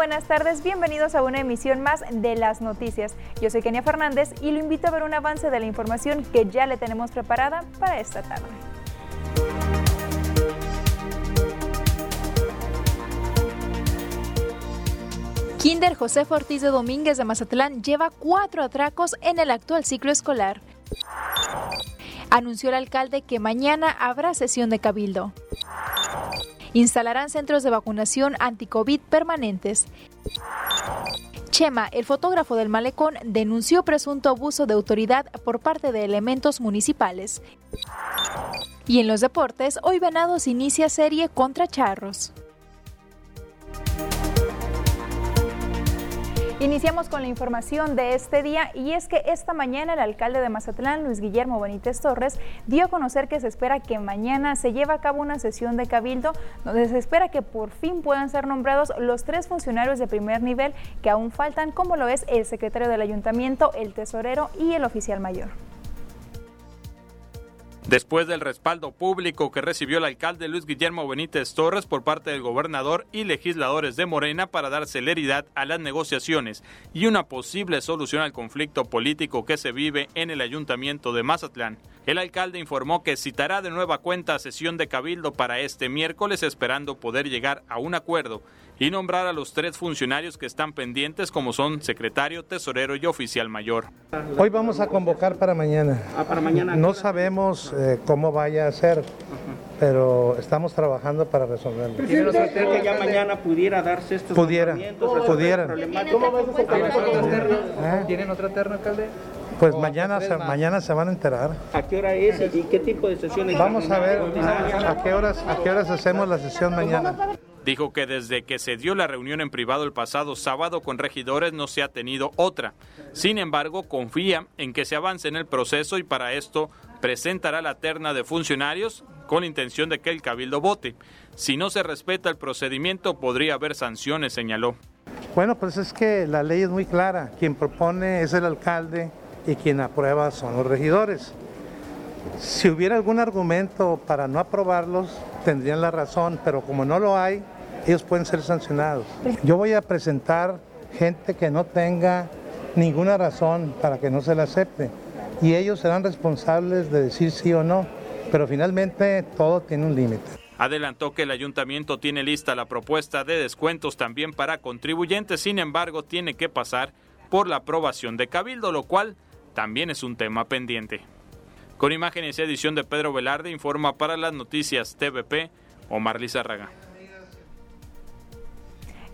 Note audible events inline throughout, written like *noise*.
buenas tardes. Bienvenidos a una emisión más de las noticias. Yo soy Kenia Fernández y lo invito a ver un avance de la información que ya le tenemos preparada para esta tarde. Kinder José Ortiz de Domínguez de Mazatlán lleva cuatro atracos en el actual ciclo escolar. Anunció el alcalde que mañana habrá sesión de cabildo. Instalarán centros de vacunación anti-COVID permanentes. Chema, el fotógrafo del malecón, denunció presunto abuso de autoridad por parte de elementos municipales. Y en los deportes, hoy Venados inicia serie contra Charros. Iniciamos con la información de este día y es que esta mañana el alcalde de Mazatlán, Luis Guillermo Benítez Torres, dio a conocer que se espera que mañana se lleve a cabo una sesión de cabildo donde se espera que por fin puedan ser nombrados los tres funcionarios de primer nivel que aún faltan, como lo es el secretario del ayuntamiento, el tesorero y el oficial mayor. Después del respaldo público que recibió el alcalde Luis Guillermo Benítez Torres por parte del gobernador y legisladores de Morena para dar celeridad a las negociaciones y una posible solución al conflicto político que se vive en el ayuntamiento de Mazatlán, el alcalde informó que citará de nueva cuenta sesión de cabildo para este miércoles esperando poder llegar a un acuerdo y nombrar a los tres funcionarios que están pendientes como son secretario, tesorero y oficial mayor. Hoy vamos a convocar para mañana. Ah, para mañana. No sabemos eh, cómo vaya a ser, pero estamos trabajando para resolverlo. ¿Tiene que ya mañana pudiera darse estos Pudiera, pudiera. ¿Cómo ¿Eh? ¿Tienen otra terna, alcalde? Pues mañana se, mañana se van a enterar. ¿A qué hora es y qué tipo de sesiones? Vamos a ver a, a qué horas a qué horas hacemos la sesión mañana. Dijo que desde que se dio la reunión en privado el pasado sábado con regidores no se ha tenido otra. Sin embargo, confía en que se avance en el proceso y para esto presentará la terna de funcionarios con intención de que el cabildo vote. Si no se respeta el procedimiento podría haber sanciones, señaló. Bueno, pues es que la ley es muy clara. Quien propone es el alcalde y quien aprueba son los regidores. Si hubiera algún argumento para no aprobarlos, tendrían la razón, pero como no lo hay, ellos pueden ser sancionados. Yo voy a presentar gente que no tenga ninguna razón para que no se le acepte y ellos serán responsables de decir sí o no, pero finalmente todo tiene un límite. Adelantó que el ayuntamiento tiene lista la propuesta de descuentos también para contribuyentes, sin embargo tiene que pasar por la aprobación de Cabildo, lo cual también es un tema pendiente. Con imágenes y edición de Pedro Velarde, informa para las noticias TVP Omar Lizarraga.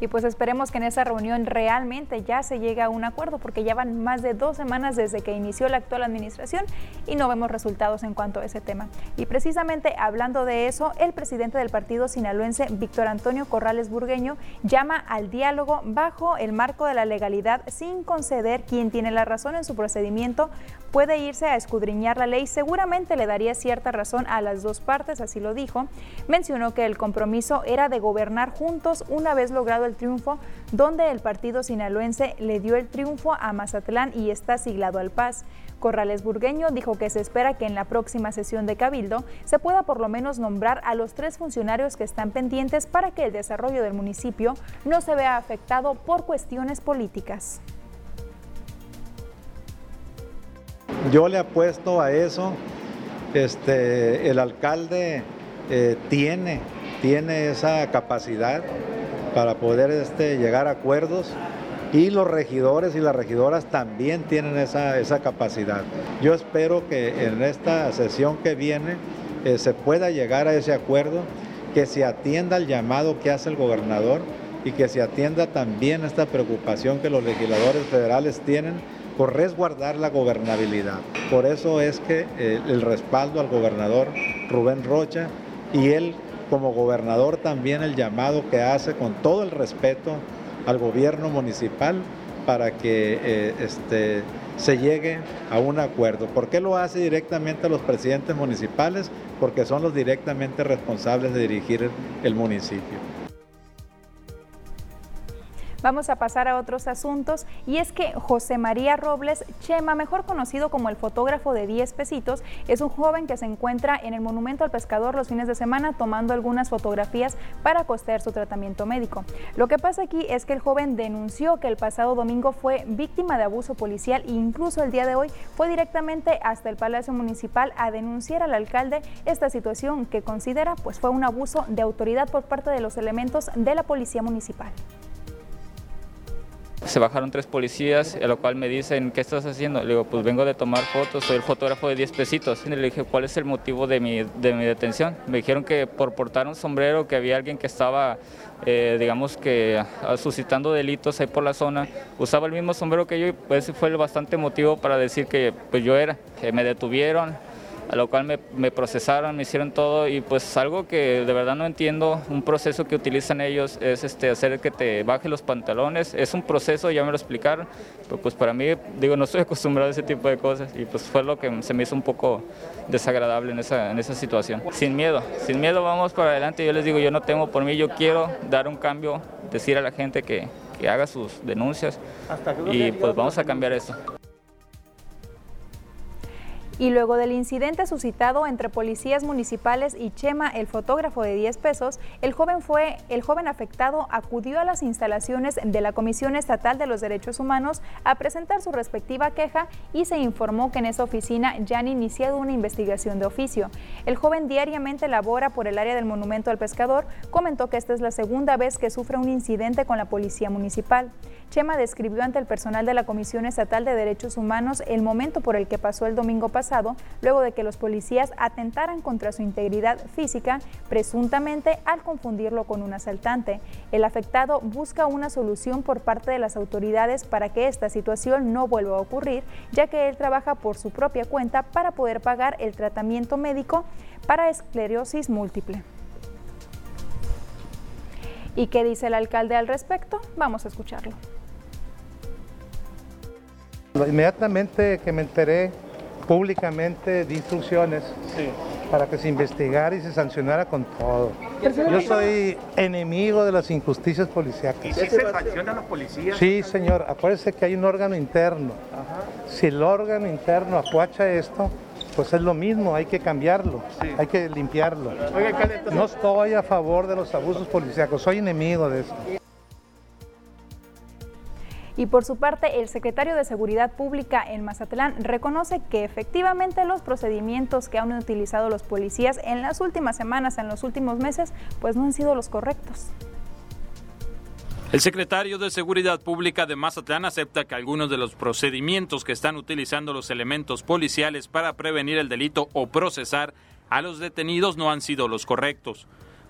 Y pues esperemos que en esa reunión realmente ya se llegue a un acuerdo, porque ya van más de dos semanas desde que inició la actual administración y no vemos resultados en cuanto a ese tema. Y precisamente hablando de eso, el presidente del partido sinaloense, Víctor Antonio Corrales Burgueño, llama al diálogo bajo el marco de la legalidad sin conceder quien tiene la razón en su procedimiento puede irse a escudriñar la ley. Seguramente le daría cierta razón a las dos partes, así lo dijo. Mencionó que el compromiso era de gobernar juntos una vez logrado el triunfo, donde el partido sinaloense le dio el triunfo a Mazatlán y está siglado al Paz. Corrales Burgueño dijo que se espera que en la próxima sesión de Cabildo se pueda por lo menos nombrar a los tres funcionarios que están pendientes para que el desarrollo del municipio no se vea afectado por cuestiones políticas. Yo le apuesto a eso. Este, el alcalde eh, tiene, tiene esa capacidad para poder este, llegar a acuerdos y los regidores y las regidoras también tienen esa, esa capacidad. Yo espero que en esta sesión que viene eh, se pueda llegar a ese acuerdo, que se atienda el llamado que hace el gobernador y que se atienda también esta preocupación que los legisladores federales tienen por resguardar la gobernabilidad. Por eso es que eh, el respaldo al gobernador Rubén Rocha y él como gobernador también el llamado que hace con todo el respeto al gobierno municipal para que eh, este, se llegue a un acuerdo. ¿Por qué lo hace directamente a los presidentes municipales? Porque son los directamente responsables de dirigir el municipio. Vamos a pasar a otros asuntos y es que José María Robles Chema, mejor conocido como el fotógrafo de 10 pesitos, es un joven que se encuentra en el Monumento al Pescador los fines de semana tomando algunas fotografías para costear su tratamiento médico. Lo que pasa aquí es que el joven denunció que el pasado domingo fue víctima de abuso policial e incluso el día de hoy fue directamente hasta el Palacio Municipal a denunciar al alcalde esta situación que considera pues fue un abuso de autoridad por parte de los elementos de la Policía Municipal. Se bajaron tres policías, a lo cual me dicen, ¿qué estás haciendo? Le digo, pues vengo de tomar fotos, soy el fotógrafo de 10 pesitos. Y le dije, ¿cuál es el motivo de mi, de mi detención? Me dijeron que por portar un sombrero, que había alguien que estaba, eh, digamos que, suscitando delitos ahí por la zona, usaba el mismo sombrero que yo y pues fue el bastante motivo para decir que pues yo era. Que me detuvieron, a lo cual me, procesaron, me hicieron todo y pues algo que de verdad no entiendo, un proceso que utilizan ellos es este, hacer que te baje los pantalones, es un proceso, ya me lo explicaron, pero pues para mí, digo, no estoy *laughs* acostumbrado a ese tipo de cosas y pues fue lo que se me hizo un poco desagradable en esa, en esa situación. Sin miedo, sin miedo vamos para adelante, yo les digo, yo no tengo por mí, yo quiero dar un cambio, decir a la gente que, que haga sus denuncias y pues vamos a cambiar esto. Y luego del incidente suscitado entre policías municipales y Chema, el fotógrafo de 10 pesos, el joven fue el joven afectado acudió a las instalaciones de la Comisión Estatal de los Derechos Humanos a presentar su respectiva queja y se informó que en esa oficina ya han iniciado una investigación de oficio. El joven diariamente labora por el área del Monumento al Pescador, comentó que esta es la segunda vez que sufre un incidente con la policía municipal. Chema describió ante el personal de la Comisión Estatal de Derechos Humanos el momento por el que pasó el domingo pasado luego de que los policías atentaran contra su integridad física, presuntamente al confundirlo con un asaltante. El afectado busca una solución por parte de las autoridades para que esta situación no vuelva a ocurrir, ya que él trabaja por su propia cuenta para poder pagar el tratamiento médico para esclerosis múltiple. ¿Y qué dice el alcalde al respecto? Vamos a escucharlo. Inmediatamente que me enteré públicamente de instrucciones para que se investigara y se sancionara con todo. Yo soy enemigo de las injusticias policíacas. ¿Y si se sanciona a los policías? Sí, señor. Acuérdese que hay un órgano interno. Si el órgano interno acuacha esto, pues es lo mismo, hay que cambiarlo, hay que limpiarlo. no estoy a favor de los abusos policíacos, soy enemigo de eso. Y por su parte, el secretario de Seguridad Pública en Mazatlán reconoce que efectivamente los procedimientos que han utilizado los policías en las últimas semanas, en los últimos meses, pues no han sido los correctos. El secretario de Seguridad Pública de Mazatlán acepta que algunos de los procedimientos que están utilizando los elementos policiales para prevenir el delito o procesar a los detenidos no han sido los correctos.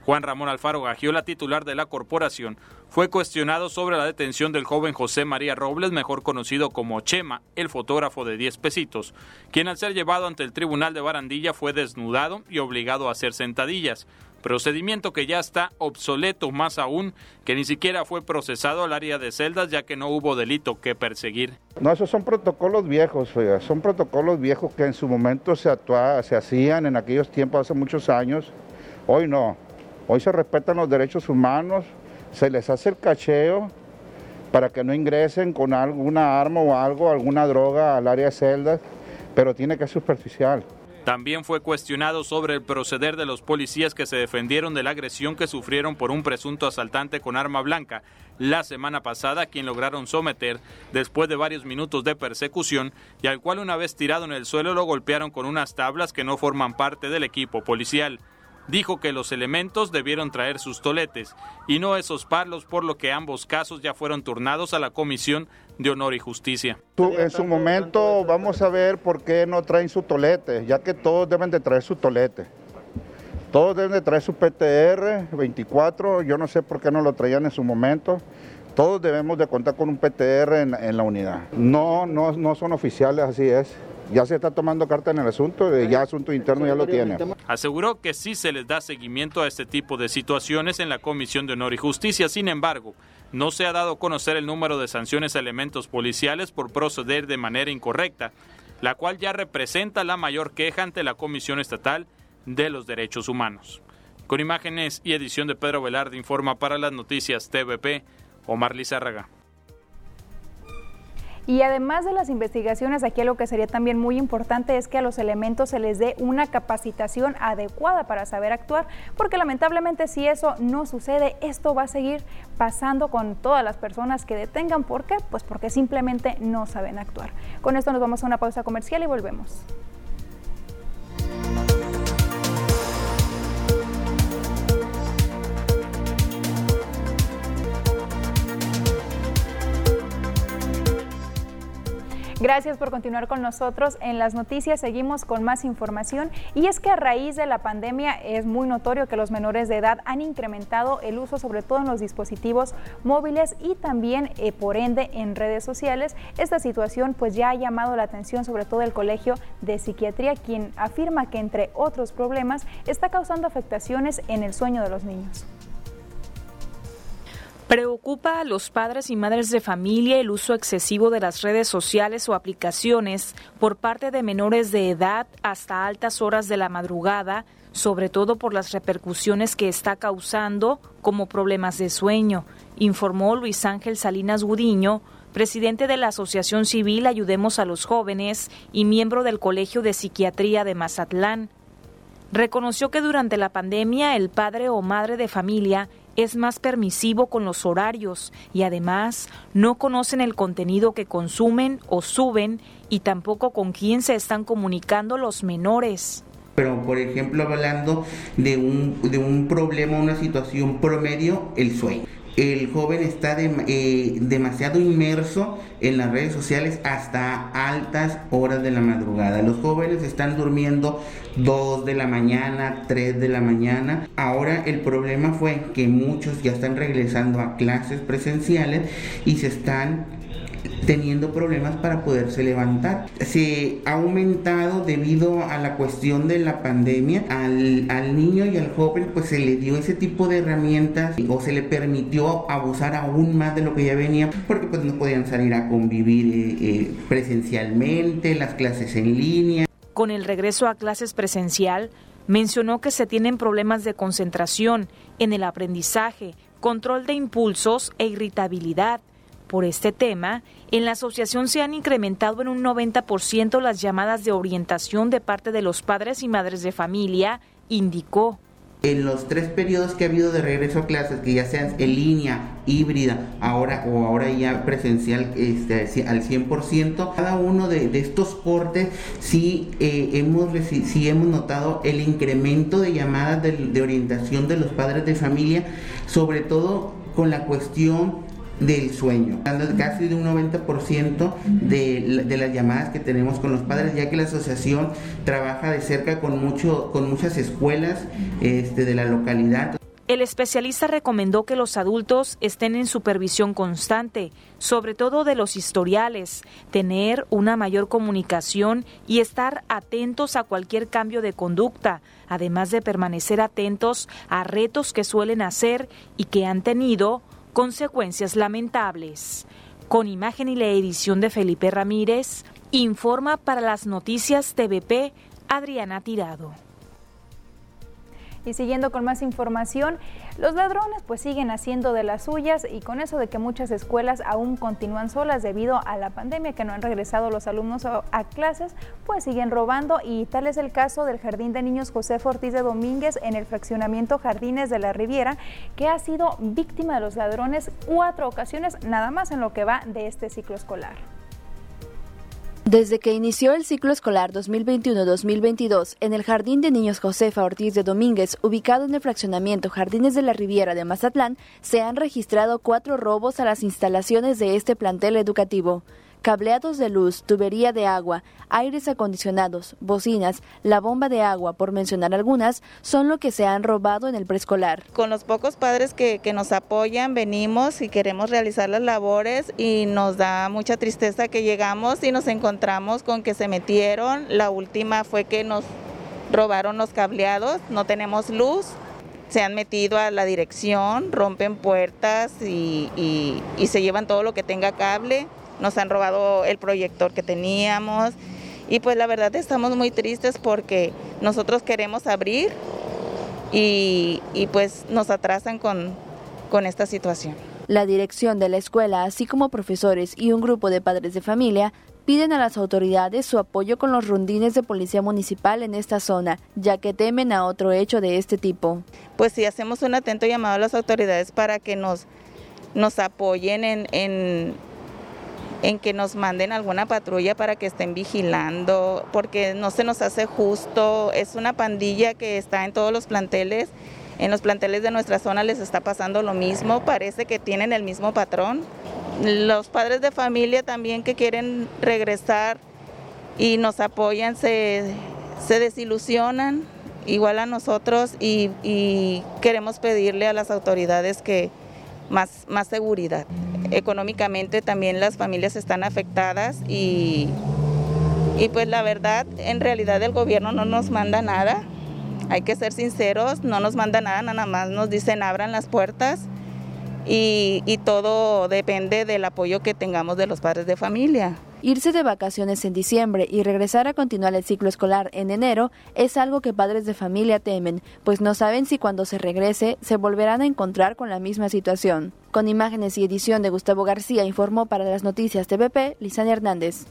Juan Ramón Alfaro Gagiola, titular de la corporación, fue cuestionado sobre la detención del joven José María Robles, mejor conocido como Chema, el fotógrafo de 10 pesitos, quien al ser llevado ante el tribunal de Barandilla fue desnudado y obligado a hacer sentadillas, procedimiento que ya está obsoleto más aún que ni siquiera fue procesado al área de celdas ya que no hubo delito que perseguir. No, esos son protocolos viejos, son protocolos viejos que en su momento se, se hacían en aquellos tiempos, hace muchos años, hoy no, Hoy se respetan los derechos humanos, se les hace el cacheo para que no ingresen con alguna arma o algo, alguna droga al área de celdas, pero tiene que ser superficial. También fue cuestionado sobre el proceder de los policías que se defendieron de la agresión que sufrieron por un presunto asaltante con arma blanca la semana pasada, quien lograron someter después de varios minutos de persecución y al cual una vez tirado en el suelo lo golpearon con unas tablas que no forman parte del equipo policial dijo que los elementos debieron traer sus toletes y no esos palos, por lo que ambos casos ya fueron turnados a la Comisión de Honor y Justicia. En su momento vamos a ver por qué no traen su tolete, ya que todos deben de traer su tolete. Todos deben de traer su PTR 24, yo no sé por qué no lo traían en su momento. Todos debemos de contar con un PTR en, en la unidad. No, no, no son oficiales, así es ya se está tomando carta en el asunto, eh, ya asunto interno ya lo tiene. Aseguró que sí se les da seguimiento a este tipo de situaciones en la Comisión de Honor y Justicia, sin embargo, no se ha dado a conocer el número de sanciones a elementos policiales por proceder de manera incorrecta, la cual ya representa la mayor queja ante la Comisión Estatal de los Derechos Humanos. Con imágenes y edición de Pedro Velarde informa para las noticias TVP, Omar Lizárraga. Y además de las investigaciones, aquí lo que sería también muy importante es que a los elementos se les dé una capacitación adecuada para saber actuar, porque lamentablemente si eso no sucede, esto va a seguir pasando con todas las personas que detengan. ¿Por qué? Pues porque simplemente no saben actuar. Con esto nos vamos a una pausa comercial y volvemos. Gracias por continuar con nosotros. En las noticias seguimos con más información y es que a raíz de la pandemia es muy notorio que los menores de edad han incrementado el uso sobre todo en los dispositivos móviles y también eh, por ende en redes sociales. Esta situación pues ya ha llamado la atención sobre todo el Colegio de Psiquiatría quien afirma que entre otros problemas está causando afectaciones en el sueño de los niños. Preocupa a los padres y madres de familia el uso excesivo de las redes sociales o aplicaciones por parte de menores de edad hasta altas horas de la madrugada, sobre todo por las repercusiones que está causando como problemas de sueño, informó Luis Ángel Salinas Gudiño, presidente de la Asociación Civil Ayudemos a los Jóvenes y miembro del Colegio de Psiquiatría de Mazatlán. Reconoció que durante la pandemia el padre o madre de familia es más permisivo con los horarios y además no conocen el contenido que consumen o suben y tampoco con quién se están comunicando los menores. Pero, por ejemplo, hablando de un, de un problema, una situación promedio, el sueño el joven está eh, demasiado inmerso en las redes sociales hasta altas horas de la madrugada. Los jóvenes están durmiendo 2 de la mañana, 3 de la mañana. Ahora el problema fue que muchos ya están regresando a clases presenciales y se están teniendo problemas para poderse levantar. Se ha aumentado debido a la cuestión de la pandemia. Al, al, niño y al joven pues se le dio ese tipo de herramientas o se le permitió abusar aún más de lo que ya venía porque pues no podían salir a convivir eh, eh, presencialmente, las clases en línea. Con el regreso a clases presencial, mencionó que se tienen problemas de concentración en el aprendizaje, control de impulsos e irritabilidad por este tema, en la asociación se han incrementado en un 90% las llamadas de orientación de parte de los padres y madres de familia, indicó. En los tres periodos que ha habido de regreso a clases, que ya sean en línea, híbrida, ahora o ahora ya presencial este, al 100%, cada uno de, estos cortes sí, eh, hemos, sí hemos notado el incremento de llamadas de, de orientación de los padres de familia, sobre todo con la cuestión del sueño, casi de un 90% de, las llamadas que tenemos con los padres, ya que la asociación trabaja de cerca con, mucho, con muchas escuelas este, de la localidad. El especialista recomendó que los adultos estén en supervisión constante, sobre todo de los historiales, tener una mayor comunicación y estar atentos a cualquier cambio de conducta, además de permanecer atentos a retos que suelen hacer y que han tenido consecuencias lamentables. Con imagen y la edición de Felipe Ramírez, informa para las noticias TVP Adriana Tirado. Y siguiendo con más información, los ladrones pues siguen haciendo de las suyas y con eso de que muchas escuelas aún continúan solas debido a la pandemia que no han regresado los alumnos a, clases, pues siguen robando y tal es el caso del Jardín de Niños José Ortiz de Domínguez en el fraccionamiento Jardines de la Riviera, que ha sido víctima de los ladrones cuatro ocasiones nada más en lo que va de este ciclo escolar. Desde que inició el ciclo escolar 2021-2022 en el Jardín de Niños Josefa Ortiz de Domínguez, ubicado en el fraccionamiento Jardines de la Riviera de Mazatlán, se han registrado cuatro robos a las instalaciones de este plantel educativo cableados de luz, tubería de agua, aires acondicionados, bocinas, la bomba de agua, por mencionar algunas, son lo que se han robado en el preescolar. Con los pocos padres que, nos apoyan, venimos y queremos realizar las labores y nos da mucha tristeza que llegamos y nos encontramos con que se metieron. La última fue que nos robaron los cableados, no tenemos luz se han metido a la dirección, rompen puertas y, y, se llevan todo lo que tenga cable nos han robado el proyector que teníamos y pues la verdad estamos muy tristes porque nosotros queremos abrir y, pues nos atrasan con, con esta situación. La dirección de la escuela, así como profesores y un grupo de padres de familia, piden a las autoridades su apoyo con los rondines de policía municipal en esta zona, ya que temen a otro hecho de este tipo. Pues sí, hacemos un atento llamado a las autoridades para que nos, nos apoyen en, en, en que nos manden alguna patrulla para que estén vigilando, porque no se nos hace justo, es una pandilla que está en todos los planteles. En los planteles de nuestra zona les está pasando lo mismo, parece que tienen el mismo patrón. Los padres de familia también que quieren regresar y nos apoyan se, desilusionan igual a nosotros y, queremos pedirle a las autoridades que más, más seguridad. Económicamente también las familias están afectadas y, y pues la verdad, en realidad el gobierno no nos manda nada. Hay que ser sinceros, no nos manda nada, nada más nos dicen abran las puertas y, todo depende del apoyo que tengamos de los padres de familia. Irse de vacaciones en diciembre y regresar a continuar el ciclo escolar en enero es algo que padres de familia temen, pues no saben si cuando se regrese se volverán a encontrar con la misma situación. Con imágenes y edición de Gustavo García informó para las noticias TVP Lisania Hernández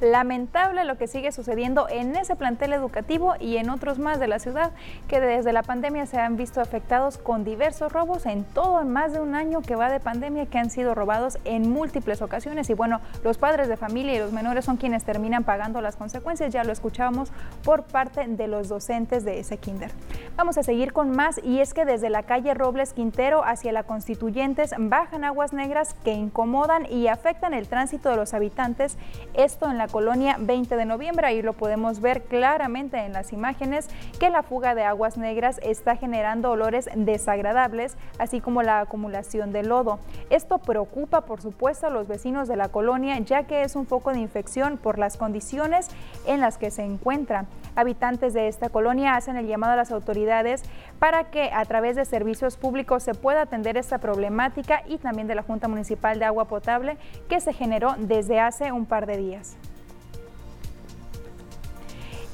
lamentable lo que sigue sucediendo en ese plantel educativo y en otros más de la ciudad que desde la pandemia se han visto afectados con diversos robos en todo más de un año que va de pandemia que han sido robados en múltiples ocasiones y bueno, los padres de familia y los menores son quienes terminan pagando las consecuencias, ya lo escuchábamos por parte de los docentes de ese kinder. Vamos a seguir con más y es que desde la calle Robles Quintero hacia la Constituyentes bajan aguas negras que incomodan y afectan el tránsito de los habitantes, esto en la colonia 20 de noviembre. Ahí lo podemos ver claramente en las imágenes que la fuga de aguas negras está generando olores desagradables, así como la acumulación de lodo. Esto preocupa, por supuesto, a los vecinos de la colonia, ya que es un foco de infección por las condiciones en las que se encuentra. Habitantes de esta colonia hacen el llamado a las autoridades para que a través de servicios públicos se pueda atender esta problemática y también de la Junta Municipal de Agua Potable que se generó desde hace un par de días.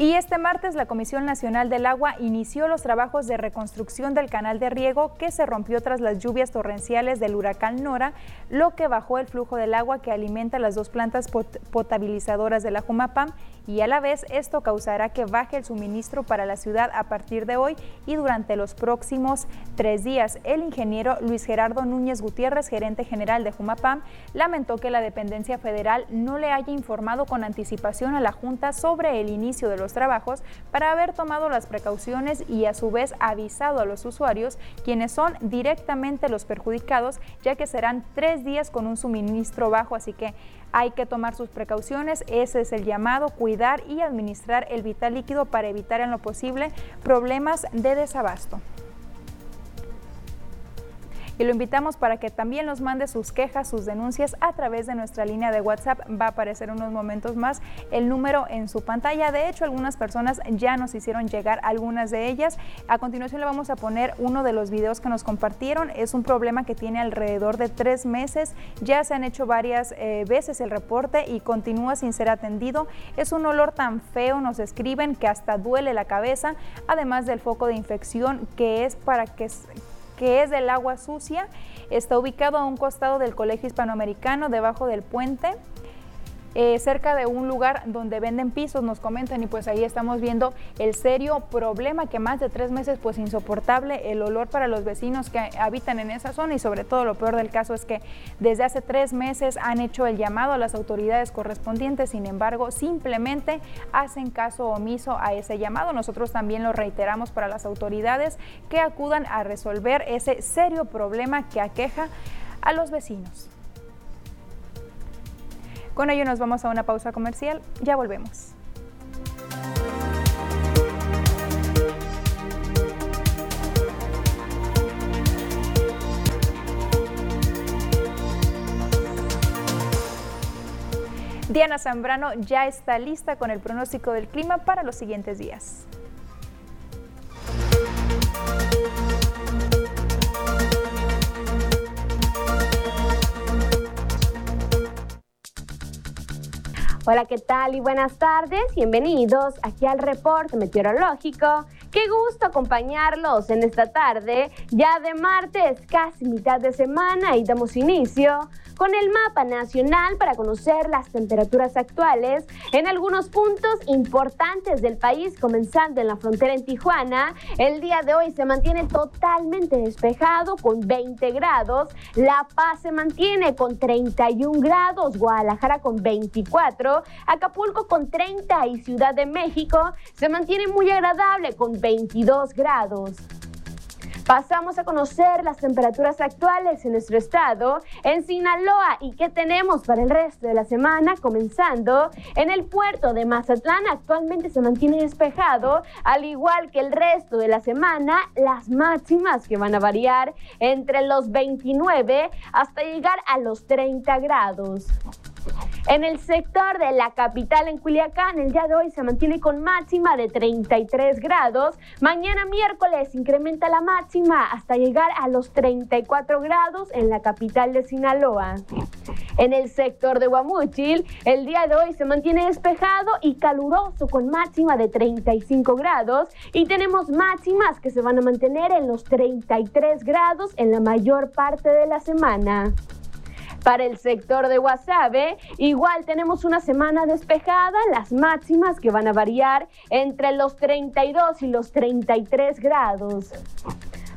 Y este martes la Comisión Nacional del Agua inició los trabajos de reconstrucción del canal de riego que se rompió tras las lluvias torrenciales del huracán Nora, lo que bajó el flujo del agua que alimenta las dos plantas potabilizadoras de la Jumapam y a la vez esto causará que baje el suministro para la ciudad a partir de hoy y durante los próximos tres días. El ingeniero Luis Gerardo Núñez Gutiérrez, gerente general de Jumapam, lamentó que la dependencia federal no le haya informado con anticipación a la Junta sobre el inicio de los trabajos para haber tomado las precauciones y a su vez avisado a los usuarios, quienes son directamente los perjudicados, ya que serán tres días con un suministro bajo, así que hay que tomar sus precauciones, ese es el llamado, cuidar y administrar el vital líquido para evitar en lo posible problemas de desabasto y lo invitamos para que también nos mande sus quejas, sus denuncias a través de nuestra línea de WhatsApp. Va a aparecer unos momentos más el número en su pantalla. De hecho, algunas personas ya nos hicieron llegar algunas de ellas. A continuación le vamos a poner uno de los videos que nos compartieron. Es un problema que tiene alrededor de tres meses. Ya se han hecho varias eh, veces el reporte y continúa sin ser atendido. Es un olor tan feo, nos escriben, que hasta duele la cabeza, además del foco de infección que es para que que es del agua sucia. Está ubicado a un costado del Colegio Hispanoamericano, debajo del puente. Eh, cerca de un lugar donde venden pisos, nos comentan, y pues ahí estamos viendo el serio problema que más de tres meses, pues insoportable el olor para los vecinos que habitan en esa zona y sobre todo lo peor del caso es que desde hace tres meses han hecho el llamado a las autoridades correspondientes, sin embargo, simplemente hacen caso omiso a ese llamado. Nosotros también lo reiteramos para las autoridades que acudan a resolver ese serio problema que aqueja a los vecinos. Con ello nos vamos a una pausa comercial, ya volvemos. Diana Zambrano ya está lista con el pronóstico del clima para los siguientes días. Hola, ¿qué tal? Y buenas tardes. Bienvenidos aquí al reporte meteorológico Qué gusto acompañarlos en esta tarde, ya de martes, casi mitad de semana, y damos inicio con el mapa nacional para conocer las temperaturas actuales en algunos puntos importantes del país, comenzando en la frontera en Tijuana. El día de hoy se mantiene totalmente despejado con 20 grados, La Paz se mantiene con 31 grados, Guadalajara con 24, Acapulco con 30 y Ciudad de México se mantiene muy agradable con 22 grados. Pasamos a conocer las temperaturas actuales en nuestro estado, en Sinaloa y qué tenemos para el resto de la semana, comenzando en el puerto de Mazatlán. Actualmente se mantiene despejado, al igual que el resto de la semana, las máximas que van a variar entre los 29 hasta llegar a los 30 grados. En el sector de la capital en Culiacán, el día de hoy se mantiene con máxima de 33 grados. Mañana miércoles incrementa la máxima hasta llegar a los 34 grados en la capital de Sinaloa. En el sector de Guamúchil, el día de hoy se mantiene despejado y caluroso con máxima de 35 grados y tenemos máximas que se van a mantener en los 33 grados en la mayor parte de la semana. Para el sector de Guasave, igual tenemos una semana despejada, las máximas que van a variar entre los 32 y los 33 grados.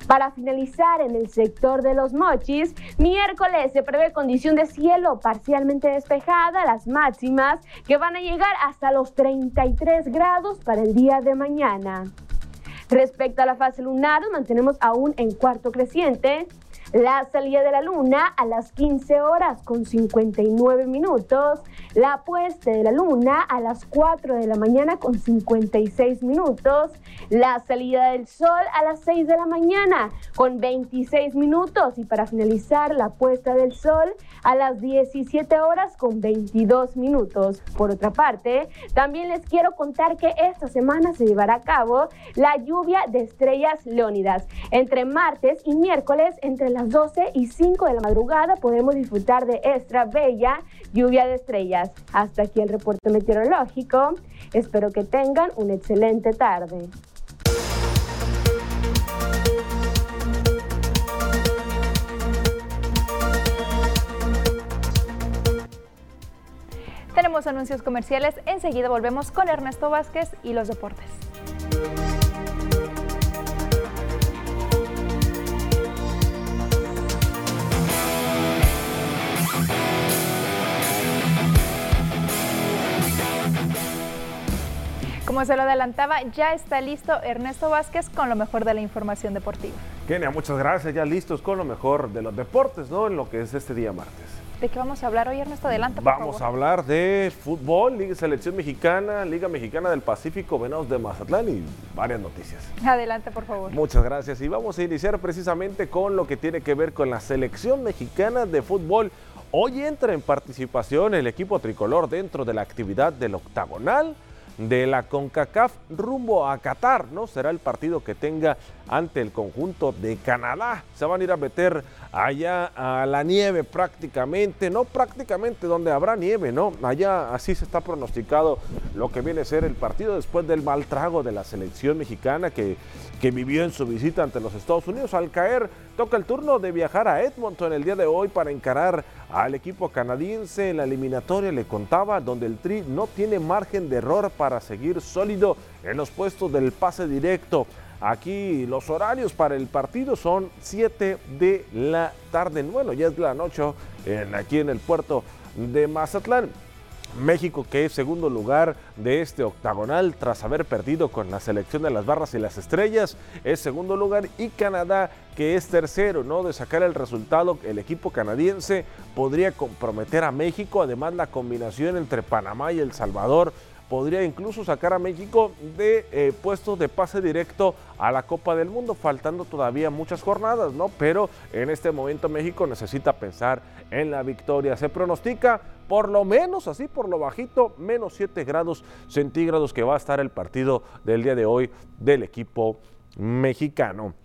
Para finalizar, en el sector de los mochis, miércoles se prevé condición de cielo parcialmente despejada, las máximas que van a llegar hasta los 33 grados para el día de mañana. Respecto a la fase lunar, mantenemos aún en cuarto creciente. La salida de la luna a las 15 horas con 59 minutos. La puesta de la luna a las 4 de la mañana con 56 minutos. La salida del sol a las 6 de la mañana con 26 minutos. Y para finalizar, la puesta del sol a las 17 horas con 22 minutos. Por otra parte, también les quiero contar que esta semana se llevará a cabo la lluvia de estrellas leónidas. Entre martes y miércoles, entre las 12 y 5 de la madrugada podemos disfrutar de extra bella lluvia de estrellas. Hasta aquí el reporte meteorológico. Espero que tengan una excelente tarde. Tenemos anuncios comerciales. Enseguida volvemos con Ernesto Vázquez y los deportes. Como se lo adelantaba, ya está listo Ernesto Vázquez con lo mejor de la información deportiva. Kenia, muchas gracias. Ya listos con lo mejor de los deportes, ¿no? En lo que es este día martes. ¿De qué vamos a hablar hoy, Ernesto? Adelanta, por Vamos a hablar de fútbol, Liga Selección Mexicana, Liga Mexicana del Pacífico, Venados de Mazatlán y varias noticias. Adelante, por favor. Muchas gracias. Y vamos a iniciar precisamente con lo que tiene que ver con la Selección Mexicana de Fútbol. Hoy entra en participación el equipo tricolor dentro de la actividad del octagonal de la CONCACAF rumbo a Qatar, ¿no? Será el partido que tenga ante el conjunto de Canadá. Se van a ir a meter allá a la nieve prácticamente, no prácticamente donde habrá nieve, ¿no? Allá así se está pronosticado lo que viene a ser el partido después del mal trago de la selección mexicana que, que vivió en su visita ante los Estados Unidos. Al caer, toca el turno de viajar a Edmonton el día de hoy para encarar al equipo canadiense en la eliminatoria, le contaba, donde el Tri no tiene margen de error para seguir sólido en los puestos del pase directo. Aquí los horarios para el partido son 7 de la tarde. Bueno, ya es la noche en, aquí en el puerto de Mazatlán. México que es segundo lugar de este octagonal tras haber perdido con la selección de las barras y las estrellas, es segundo lugar y Canadá que es tercero, ¿no? De sacar el resultado, el equipo canadiense podría comprometer a México, además la combinación entre Panamá y El Salvador podría incluso sacar a México de eh, puestos de pase directo a la Copa del Mundo, faltando todavía muchas jornadas, ¿no? Pero en este momento México necesita pensar en la victoria. Se pronostica por lo menos así, por lo bajito, menos 7 grados centígrados que va a estar el partido del día de hoy del equipo mexicano.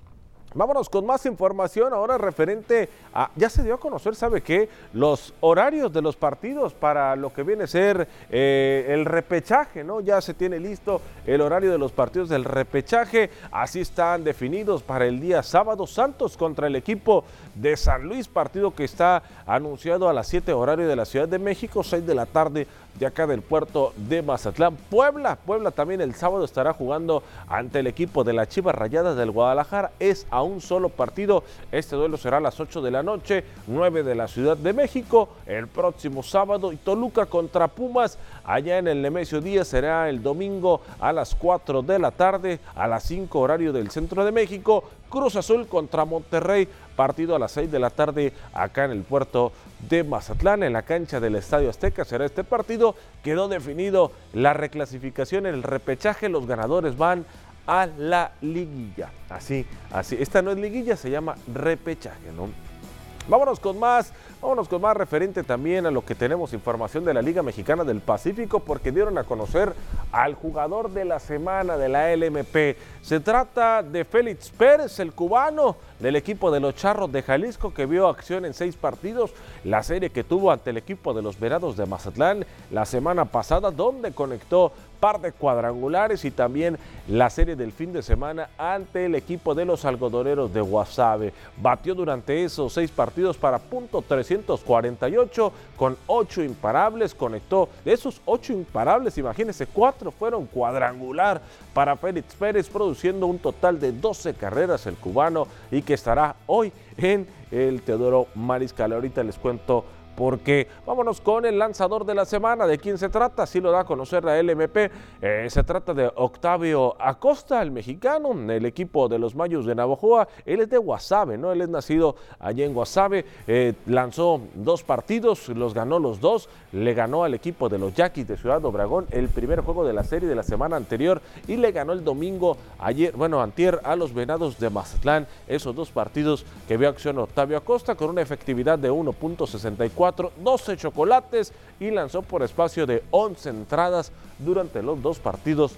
Vámonos con más información ahora referente a, ya se dio a conocer, ¿sabe qué? Los horarios de los partidos para lo que viene a ser eh, el repechaje, ¿no? Ya se tiene listo el horario de los partidos del repechaje, así están definidos para el día sábado Santos contra el equipo de San Luis, partido que está anunciado a las 7 horario de la Ciudad de México, 6 de la tarde de acá del puerto de Mazatlán. Puebla, Puebla también el sábado estará jugando ante el equipo de las Chivas Rayadas del Guadalajara. Es a un solo partido. Este duelo será a las 8 de la noche, 9 de la Ciudad de México, el próximo sábado. Y Toluca contra Pumas, allá en el Nemesio Díaz, será el domingo a las 4 de la tarde, a las 5 horario del centro de México. Cruz Azul contra Monterrey, partido a las 6 de la tarde acá en el puerto de Mazatlán, en la cancha del Estadio Azteca será este partido. Quedó definido la reclasificación el repechaje, los ganadores van a la liguilla. Así, así. Esta no es liguilla, se llama repechaje, ¿no? Vámonos con más, vámonos con más referente también a lo que tenemos información de la Liga Mexicana del Pacífico porque dieron a conocer al jugador de la semana de la LMP. Se trata de Félix Pérez, el cubano del equipo de los Charros de Jalisco que vio acción en seis partidos, la serie que tuvo ante el equipo de los Verados de Mazatlán la semana pasada donde conectó par de cuadrangulares y también la serie del fin de semana ante el equipo de los algodoneros de Guasave. Batió durante esos seis partidos para punto 348 con ocho imparables, conectó de esos ocho imparables, imagínense, cuatro fueron cuadrangular para Félix Pérez, produciendo un total de 12 carreras el cubano y que estará hoy en el Teodoro Mariscal. Ahorita les cuento porque vámonos con el lanzador de la semana. ¿De quién se trata? Así lo da a conocer la LMP. Eh, se trata de Octavio Acosta, el mexicano, el equipo de los Mayos de Navojoa. Él es de Guasave, ¿no? Él es nacido allí en Guasave. Eh, lanzó dos partidos, los ganó los dos. Le ganó al equipo de los Yaquis de Ciudad Obregón el primer juego de la serie de la semana anterior y le ganó el domingo ayer, bueno, antier a los Venados de Mazatlán. Esos dos partidos que vio acción Octavio Acosta con una efectividad de 1.64 12 chocolates y lanzó por espacio de 11 entradas durante los dos partidos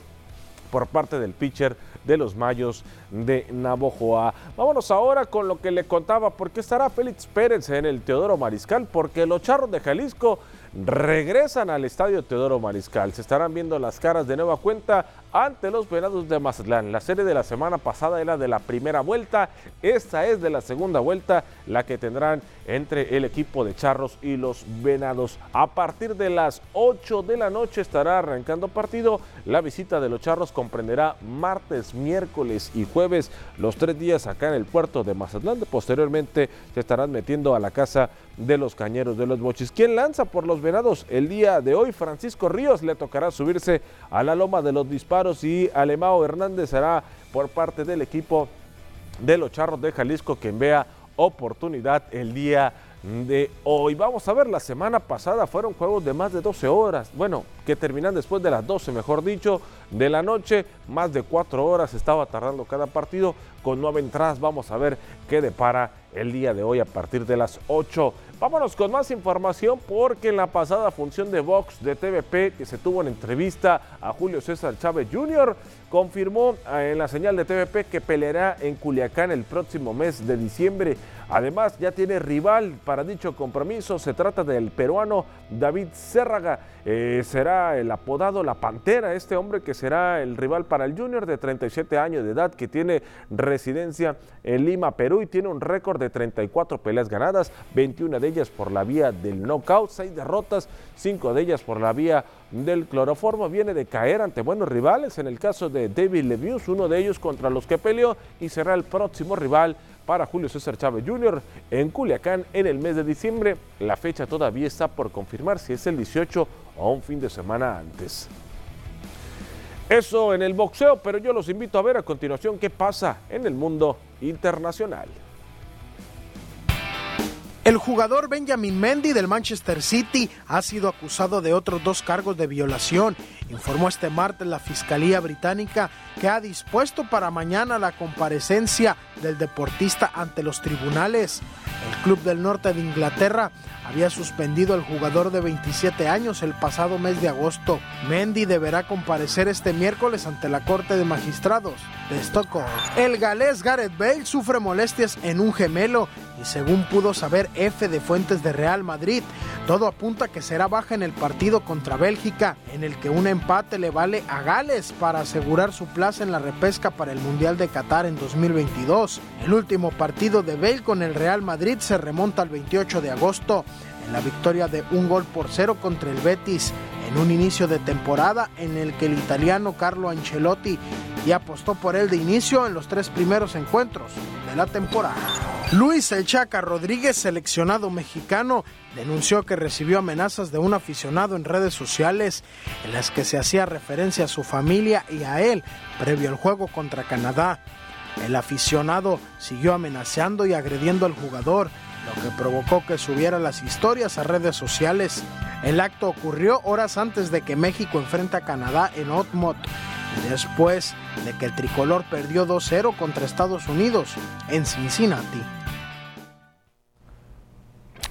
por parte del pitcher de los Mayos de Navojoa. Vámonos ahora con lo que le contaba, porque estará Félix Pérez en el Teodoro Mariscal, porque los Charros de Jalisco regresan al estadio Teodoro Mariscal. Se estarán viendo las caras de nueva cuenta ante los Venados de Mazatlán. La serie de la semana pasada era de la primera vuelta, esta es de la segunda vuelta, la que tendrán entre el equipo de Charros y los Venados. A partir de las 8 de la noche estará arrancando partido. La visita de los Charros comprenderá martes, miércoles y jueves, los tres días acá en el puerto de Mazatlán. Posteriormente se estarán metiendo a la casa de los Cañeros de los Bochis. ¿Quién lanza por los Venados el día de hoy? Francisco Ríos le tocará subirse a la loma de los disparos y Alemao Hernández será por parte del equipo de los Charros de Jalisco quien vea oportunidad el día de hoy. Vamos a ver, la semana pasada fueron juegos de más de 12 horas, bueno, que terminan después de las 12, mejor dicho, de la noche, más de 4 horas estaba tardando cada partido con nueve entradas. Vamos a ver qué depara el día de hoy a partir de las 8. Vámonos con más información porque en la pasada función de Vox de TVP que se tuvo en entrevista a Julio César Chávez Jr., confirmó eh, en la señal de TVP que peleará en Culiacán el próximo mes de diciembre. Además, ya tiene rival para dicho compromiso. Se trata del peruano David Zérraga. Eh, será el apodado La Pantera, este hombre que será el rival para el Junior de 37 años de edad, que tiene residencia en Lima, Perú, y tiene un récord de 34 peleas ganadas, 21 de ellas por la vía del knockout, 6 derrotas, 5 de ellas por la vía del cloroformo. Viene de caer ante buenos rivales, en el caso de David Levius, uno de ellos contra los que peleó, y será el próximo rival para Julio César Chávez Jr. en Culiacán en el mes de diciembre. La fecha todavía está por confirmar si es el 18 o un fin de semana antes. Eso en el boxeo, pero yo los invito a ver a continuación qué pasa en el mundo internacional. El jugador Benjamin Mendy del Manchester City ha sido acusado de otros dos cargos de violación informó este martes la Fiscalía Británica que ha dispuesto para mañana la comparecencia del deportista ante los tribunales. El Club del Norte de Inglaterra había suspendido al jugador de 27 años el pasado mes de agosto. Mendy deberá comparecer este miércoles ante la Corte de Magistrados de Estocolmo. El galés Gareth Bale sufre molestias en un gemelo y según pudo saber F de fuentes de Real Madrid, todo apunta que será baja en el partido contra Bélgica, en el que un empate le vale a Gales para asegurar su plaza en la repesca para el Mundial de Qatar en 2022. El último partido de Bale con el Real Madrid se remonta al 28 de agosto en la victoria de un gol por cero contra el Betis en un inicio de temporada en el que el italiano Carlo Ancelotti ya apostó por él de inicio en los tres primeros encuentros de la temporada. Luis El Chaca Rodríguez, seleccionado mexicano, denunció que recibió amenazas de un aficionado en redes sociales en las que se hacía referencia a su familia y a él previo al juego contra Canadá. El aficionado siguió amenazando y agrediendo al jugador, lo que provocó que subiera las historias a redes sociales. El acto ocurrió horas antes de que México enfrenta a Canadá en Otmot y después de que el tricolor perdió 2-0 contra Estados Unidos en Cincinnati.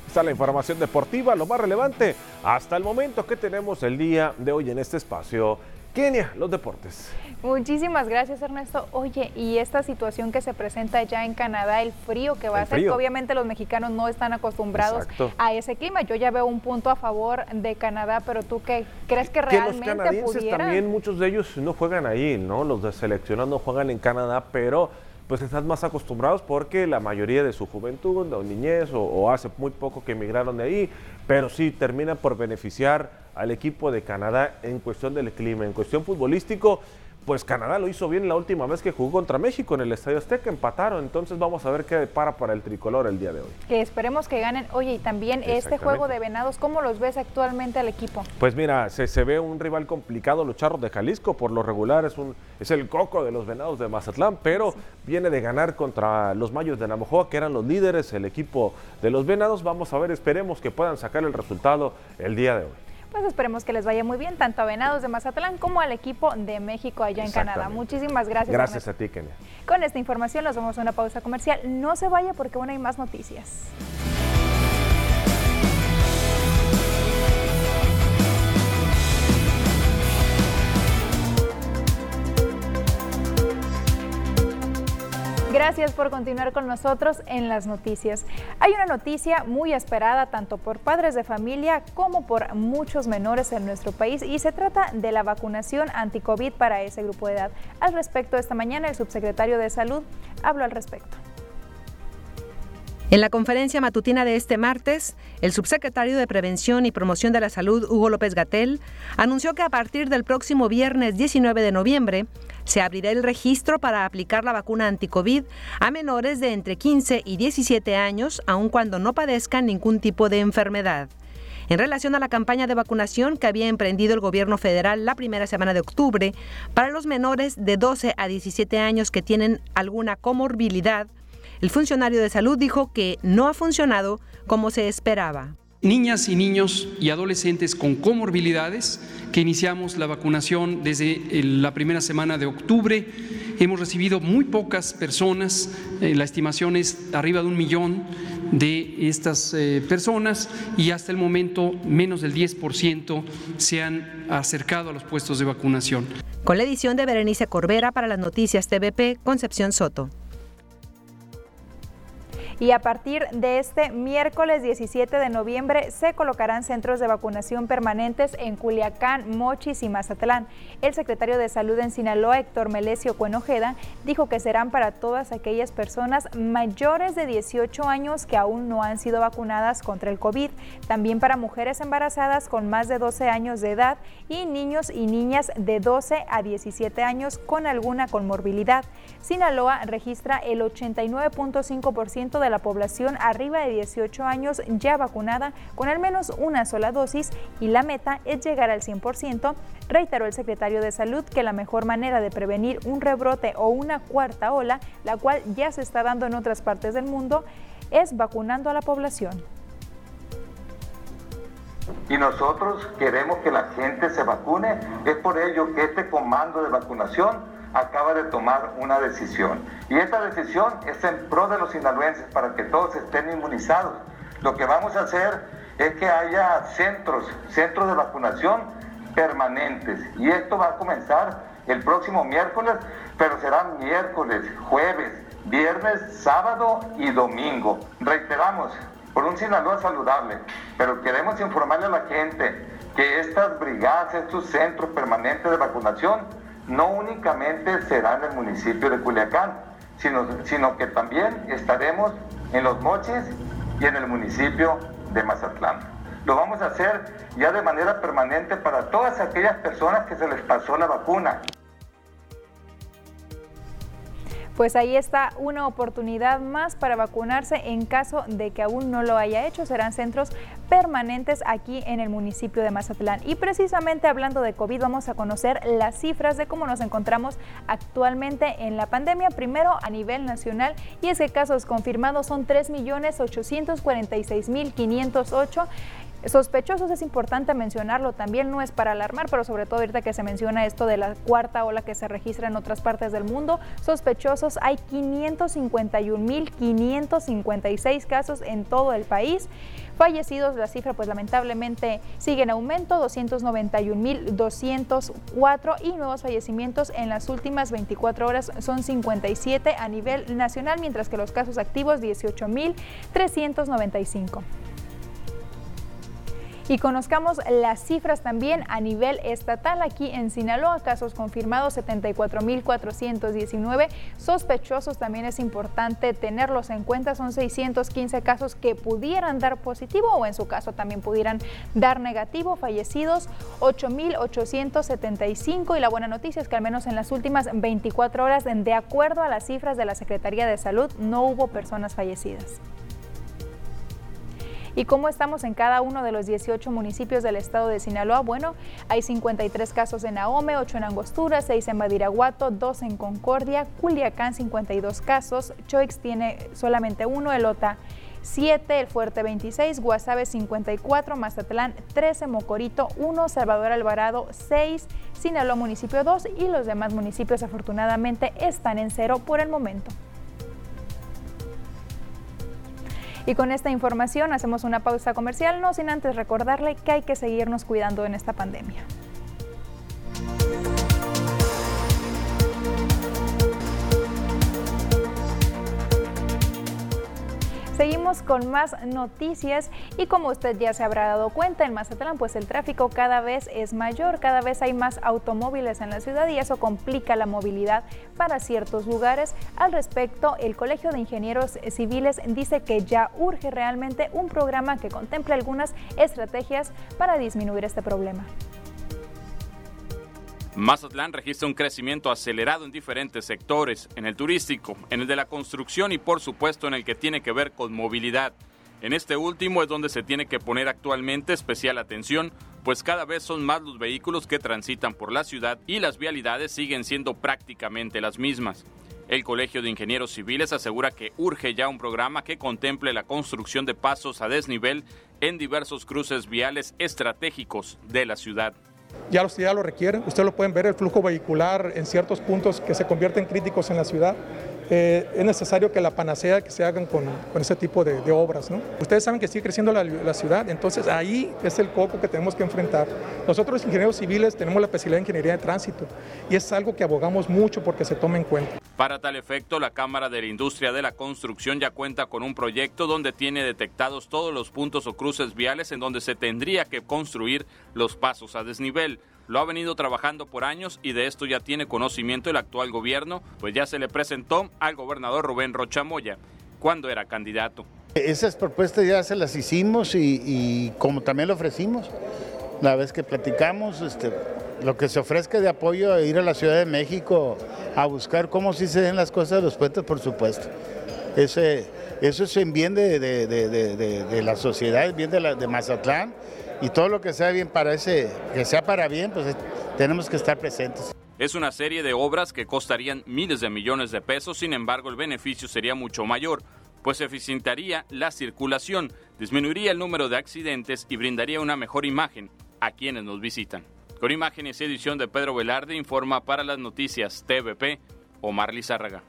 Está la información deportiva, lo más relevante hasta el momento que tenemos el día de hoy en este espacio. Kenia, los deportes. Muchísimas gracias Ernesto. Oye, y esta situación que se presenta ya en Canadá, el frío que va a ser, obviamente los mexicanos no están acostumbrados a ese clima. Yo ya veo un punto a favor de Canadá, pero tú qué crees que realmente que los canadienses también muchos de ellos no juegan ahí, ¿no? Los de seleccionados no juegan en Canadá, pero pues están más acostumbrados porque la mayoría de su juventud o niñez o, hace muy poco que emigraron de ahí, pero sí terminan por beneficiar al equipo de Canadá en cuestión del clima, en cuestión futbolístico pues Canadá lo hizo bien la última vez que jugó contra México en el Estadio Azteca, empataron, entonces vamos a ver qué para para el tricolor el día de hoy. Que esperemos que ganen. Oye, y también este juego de venados, ¿cómo los ves actualmente al equipo? Pues mira, se, ve un rival complicado, los Charros de Jalisco, por lo regular es, un, es el coco de los venados de Mazatlán, pero viene de ganar contra los Mayos de Navajoa, que eran los líderes, el equipo de los venados. Vamos a ver, esperemos que puedan sacar el resultado el día de hoy pues esperemos que les vaya muy bien, tanto a Venados de Mazatlán como al equipo de México allá en Canadá. Muchísimas gracias. Gracias a ti, Kenia. Con esta información nos vamos a una pausa comercial. No se vaya porque aún hay más noticias. Gracias por continuar con nosotros en las noticias. Hay una noticia muy esperada tanto por padres de familia como por muchos menores en nuestro país y se trata de la vacunación anti-COVID para ese grupo de edad. Al respecto, esta mañana el subsecretario de Salud habló al respecto. En la conferencia matutina de este martes, el subsecretario de Prevención y Promoción de la Salud, Hugo López Gatel, anunció que a partir del próximo viernes 19 de noviembre se abrirá el registro para aplicar la vacuna anti-COVID a menores de entre 15 y 17 años, aun cuando no padezcan ningún tipo de enfermedad. En relación a la campaña de vacunación que había emprendido el gobierno federal la primera semana de octubre para los menores de 12 a 17 años que tienen alguna comorbilidad, el funcionario de salud dijo que no ha funcionado como se esperaba. Niñas y niños y adolescentes con comorbilidades, que iniciamos la vacunación desde la primera semana de octubre. Hemos recibido muy pocas personas, eh, la estimación es arriba de un millón de estas eh, personas y hasta el momento menos del 10% se han acercado a los puestos de vacunación. Con la edición de Berenice Corbera para las noticias TVP, Concepción Soto y a partir de este miércoles 17 de noviembre se colocarán centros de vacunación permanentes en Culiacán, Mochis y Mazatlán. El secretario de Salud en Sinaloa, Héctor Melesio Cuenojeda, dijo que serán para todas aquellas personas mayores de 18 años que aún no han sido vacunadas contra el COVID, también para mujeres embarazadas con más de 12 años de edad y niños y niñas de 12 a 17 años con alguna comorbilidad. Sinaloa registra el 89.5% de la población arriba de 18 años ya vacunada con al menos una sola dosis y la meta es llegar al 100%, reiteró el secretario de Salud que la mejor manera de prevenir un rebrote o una cuarta ola, la cual ya se está dando en otras partes del mundo, es vacunando a la población. y nosotros queremos que la gente se vacune. Es por ello que este comando de vacunación acaba de tomar una decisión. Y esta decisión es en pro de los sinaloenses para que todos estén inmunizados. Lo que vamos a hacer es que haya centros, centros de vacunación permanentes. Y esto va a comenzar el próximo miércoles, pero serán miércoles, jueves, viernes, sábado y domingo. Reiteramos, por un Sinaloa saludable, pero queremos informarle a la gente que estas brigadas, estos centros permanentes de vacunación, no únicamente serán en el municipio de Culiacán, sino, sino que también estaremos en Los Mochis y en el municipio de Mazatlán. Lo vamos a hacer ya de manera permanente para todas aquellas personas que se les pasó la vacuna pues ahí está una oportunidad más para vacunarse en caso de que aún no lo haya hecho. Serán centros permanentes aquí en el municipio de Mazatlán. Y precisamente hablando de COVID, vamos a conocer las cifras de cómo nos encontramos actualmente en la pandemia. Primero a nivel nacional, y es que casos confirmados son 3.846.508 Sospechosos es importante mencionarlo, también no es para alarmar, pero sobre todo ahorita que se menciona esto de la cuarta ola que se registra en otras partes del mundo, sospechosos hay 551.556 casos en todo el país. Fallecidos, la cifra pues lamentablemente sigue en aumento, 291.204 y nuevos fallecimientos en las últimas 24 horas son 57 a nivel nacional, mientras que los casos activos 18.395 y conozcamos las cifras también a nivel estatal. Aquí en Sinaloa, casos confirmados 74.419, sospechosos también es importante tenerlos en cuenta, son 615 casos que pudieran dar positivo o en su caso también pudieran dar negativo, fallecidos 8.875 y la buena noticia es que al menos en las últimas 24 horas, de acuerdo a las cifras de la Secretaría de Salud, no hubo personas fallecidas. ¿Y cómo estamos en cada uno de los 18 municipios del estado de Sinaloa? Bueno, hay 53 casos en Ahome, 8 en Angostura, 6 en Badiraguato, 2 en Concordia, Culiacán 52 casos, Choix tiene solamente uno, Elota 7, El Fuerte 26, Guasave 54, Mazatlán 13, Mocorito 1, Salvador Alvarado 6, Sinaloa municipio 2 y los demás municipios afortunadamente están en cero por el momento. Y con esta información hacemos una pausa comercial, no sin antes recordarle que hay que seguirnos cuidando en esta pandemia. Seguimos con más noticias y como usted ya se habrá dado cuenta en Mazatlán, pues el tráfico cada vez es mayor, cada vez hay más automóviles en la ciudad y eso complica la movilidad para ciertos lugares. Al respecto, el Colegio de Ingenieros Civiles dice que ya urge realmente un programa que contemple algunas estrategias para disminuir este problema. Mazatlán registra un crecimiento acelerado en diferentes sectores, en el turístico, en el de la construcción y por supuesto en el que tiene que ver con movilidad. En este último es donde se tiene que poner actualmente especial atención, pues cada vez son más los vehículos que transitan por la ciudad y las vialidades siguen siendo prácticamente las mismas. El Colegio de Ingenieros Civiles asegura que urge ya un programa que contemple la construcción de pasos a desnivel en diversos cruces viales estratégicos de la ciudad ya los ya lo requieren. Ustedes lo pueden ver, el flujo vehicular en ciertos puntos que se convierten críticos en la ciudad. Eh, es necesario que la panacea que se hagan con, con ese tipo de, de, obras. ¿no? Ustedes saben que sigue creciendo la, la, ciudad, entonces ahí es el coco que tenemos que enfrentar. Nosotros ingenieros civiles tenemos la especialidad de ingeniería de tránsito y es algo que abogamos mucho porque se tome en cuenta. Para tal efecto, la Cámara de la Industria de la Construcción ya cuenta con un proyecto donde tiene detectados todos los puntos o cruces viales en donde se tendría que construir los pasos a desnivel. Lo ha venido trabajando por años y de esto ya tiene conocimiento el actual gobierno, pues ya se le presentó al gobernador Rubén Rochamoya cuando era candidato. Esas propuestas ya se las hicimos y, como también lo ofrecimos, la vez que platicamos, este, lo que se ofrezca de apoyo a ir a la Ciudad de México a buscar cómo se den las cosas de los puentes, por supuesto. Ese, eso es en bien de, la sociedad, en bien de Mazatlán y todo lo que sea bien para ese, que sea para bien, pues tenemos que estar presentes. Es una serie de obras que costarían miles de millones de pesos, sin embargo el beneficio sería mucho mayor, pues eficientaría la circulación, disminuiría el número de accidentes y brindaría una mejor imagen a quienes nos visitan. Con imágenes y edición de Pedro Velarde informa para las noticias TVP Omar Lizárraga.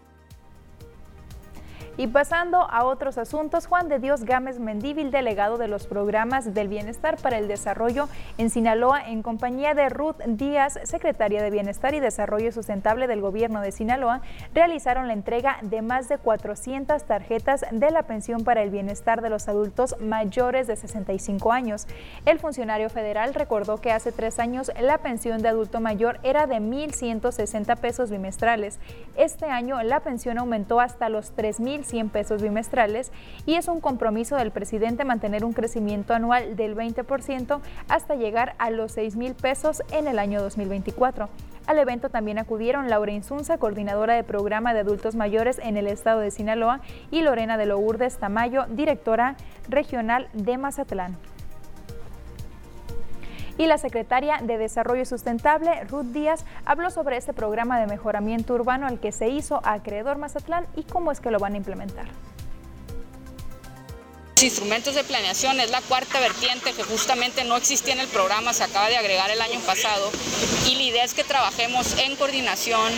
Y pasando a otros asuntos, Juan de Dios Gámez Mendívil, delegado de los programas del bienestar para el desarrollo en Sinaloa, en compañía de Ruth Díaz, secretaria de Bienestar y Desarrollo Sustentable del gobierno de Sinaloa, realizaron la entrega de más de 400 tarjetas de la pensión para el bienestar de los adultos mayores de 65 años. El funcionario federal recordó que hace tres años la pensión de adulto mayor era de 1.160 pesos bimestrales. Este año la pensión aumentó hasta los 3.000 100 pesos bimestrales y es un compromiso del presidente mantener un crecimiento anual del 20% hasta llegar a los 6 mil pesos en el año 2024. Al evento también acudieron Laura Insunza, coordinadora de programa de adultos mayores en el estado de Sinaloa, y Lorena de Lourdes Tamayo, directora regional de Mazatlán. Y la secretaria de Desarrollo Sustentable, Ruth Díaz, habló sobre este programa de mejoramiento urbano al que se hizo acreedor Mazatlán y cómo es que lo van a implementar instrumentos de planeación es la cuarta vertiente que justamente no existía en el programa, se acaba de agregar el año pasado y la idea es que trabajemos en coordinación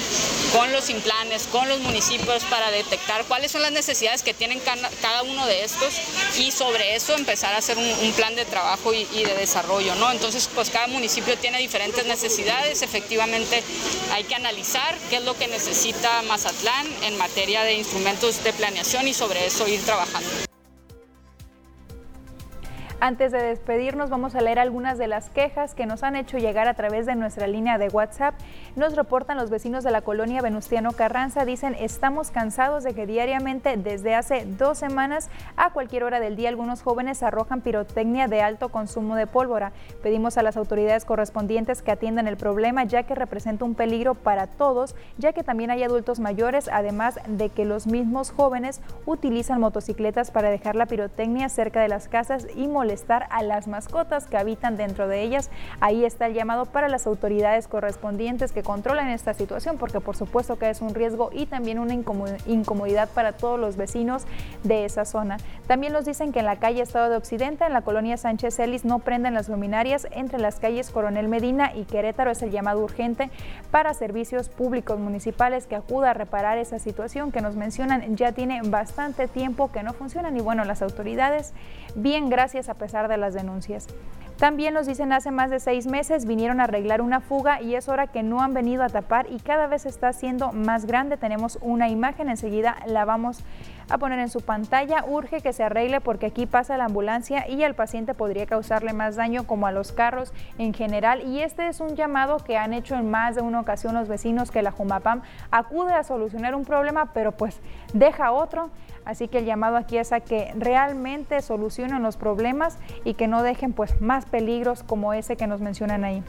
con los implanes, con los municipios para detectar cuáles son las necesidades que tienen cada uno de estos y sobre eso empezar a hacer un, plan de trabajo y, y, de desarrollo, ¿no? Entonces, pues cada municipio tiene diferentes necesidades, efectivamente hay que analizar qué es lo que necesita Mazatlán en materia de instrumentos de planeación y sobre eso ir trabajando. Antes de despedirnos, vamos a leer algunas de las quejas que nos han hecho llegar a través de nuestra línea de WhatsApp. Nos reportan los vecinos de la colonia Venustiano Carranza, dicen, estamos cansados de que diariamente, desde hace dos semanas, a cualquier hora del día, algunos jóvenes arrojan pirotecnia de alto consumo de pólvora. Pedimos a las autoridades correspondientes que atiendan el problema, ya que representa un peligro para todos, ya que también hay adultos mayores, además de que los mismos jóvenes utilizan motocicletas para dejar la pirotecnia cerca de las casas y molestar estar a las mascotas que habitan dentro de ellas. Ahí está el llamado para las autoridades correspondientes que controlen esta situación, porque por supuesto que es un riesgo y también una incomodidad para todos los vecinos de esa zona. También nos dicen que en la calle Estado de Occidente, en la colonia Sánchez Celis, no prenden las luminarias entre las calles Coronel Medina y Querétaro. Es el llamado urgente para servicios públicos municipales que acuda a reparar esa situación que nos mencionan ya tiene bastante tiempo que no funcionan y bueno, las autoridades, bien gracias a pesar de las denuncias. También nos dicen hace más de seis meses vinieron a arreglar una fuga y es hora que no han venido a tapar y cada vez está siendo más grande. Tenemos una imagen, enseguida la vamos a poner en su pantalla. Urge que se arregle porque aquí pasa la ambulancia y al paciente podría causarle más daño como a los carros en general. Y este es un llamado que han hecho en más de una ocasión los vecinos que la Jumapam acude a solucionar un problema, pero pues deja otro. Así que el llamado aquí es a que realmente solucionen los problemas y que no dejen pues más peligros como ese que nos mencionan ahí.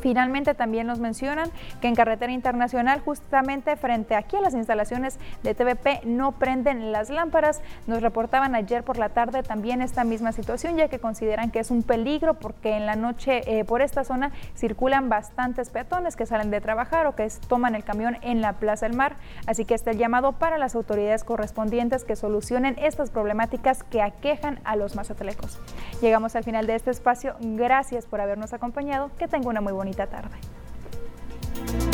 Finalmente también nos mencionan que en carretera internacional, justamente frente aquí a las instalaciones de TVP, no prenden las lámparas. Nos reportaban ayer por la tarde también esta misma situación, ya que consideran que es un peligro porque en la noche eh, por esta zona circulan bastantes peatones que salen de trabajar o que toman el camión en la Plaza del Mar. Así que está el llamado para las autoridades correspondientes que solucionen estas problemáticas que aquejan a los mazatelecos. Llegamos al final de este espacio. Gracias por habernos acompañado. Que tenga una muy bonita tarde.